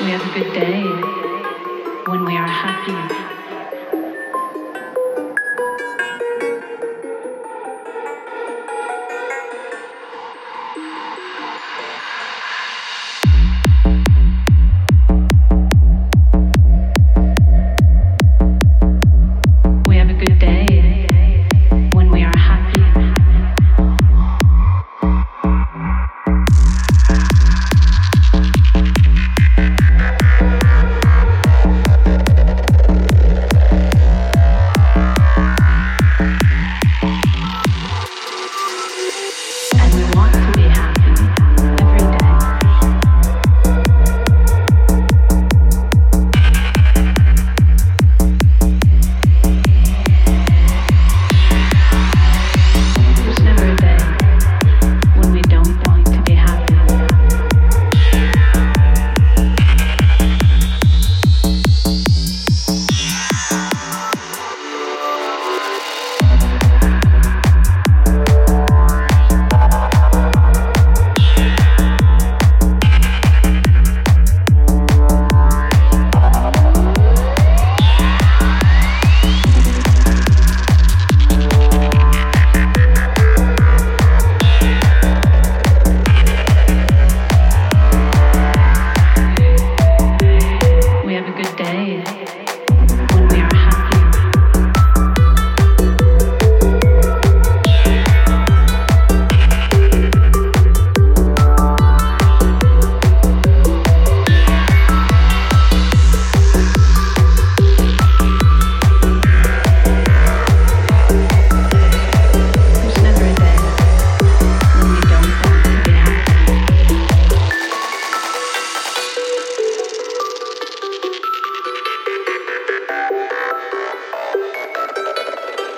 we have a good day, when we are happy.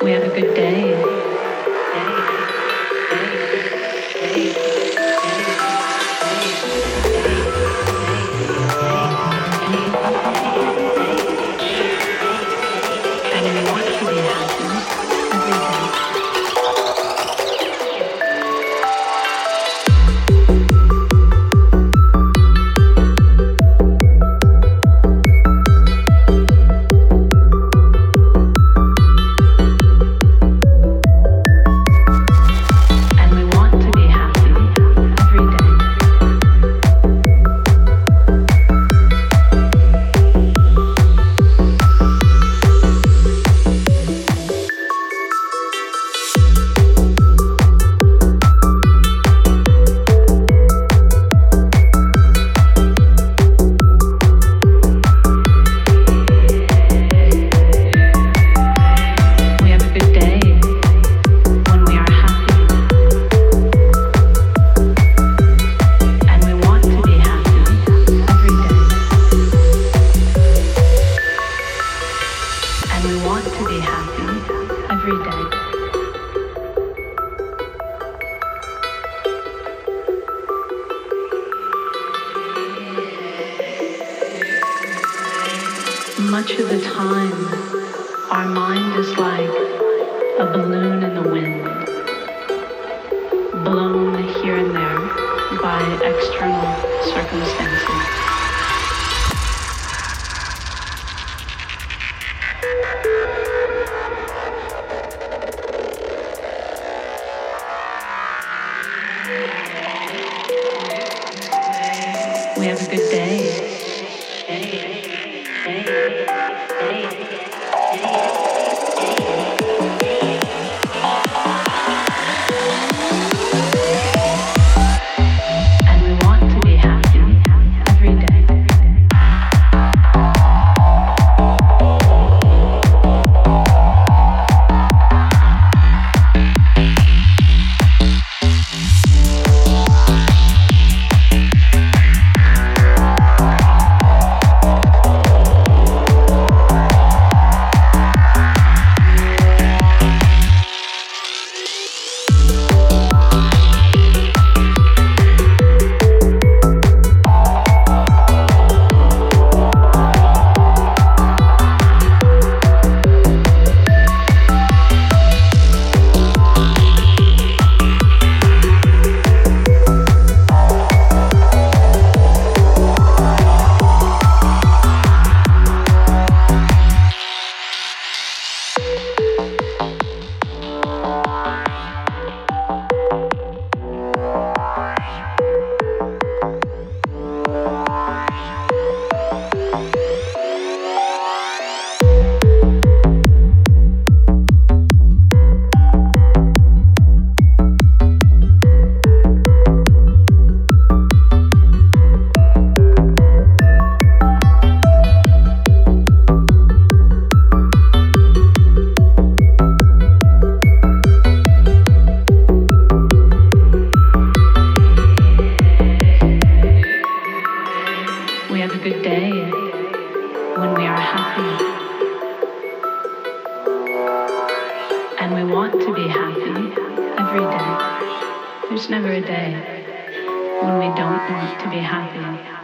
we have a good day. every day. much of the time, our mind is like a balloon in the wind, blown here and there by external circumstances. we have a good day. happen every day. There's never a day when we don't want to be happy.